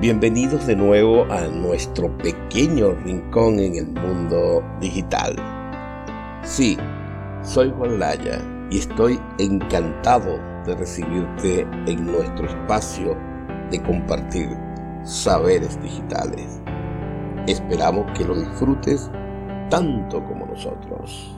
Bienvenidos de nuevo a nuestro pequeño rincón en el mundo digital. Sí, soy Juan Laya y estoy encantado de recibirte en nuestro espacio de compartir saberes digitales. Esperamos que lo disfrutes tanto como nosotros.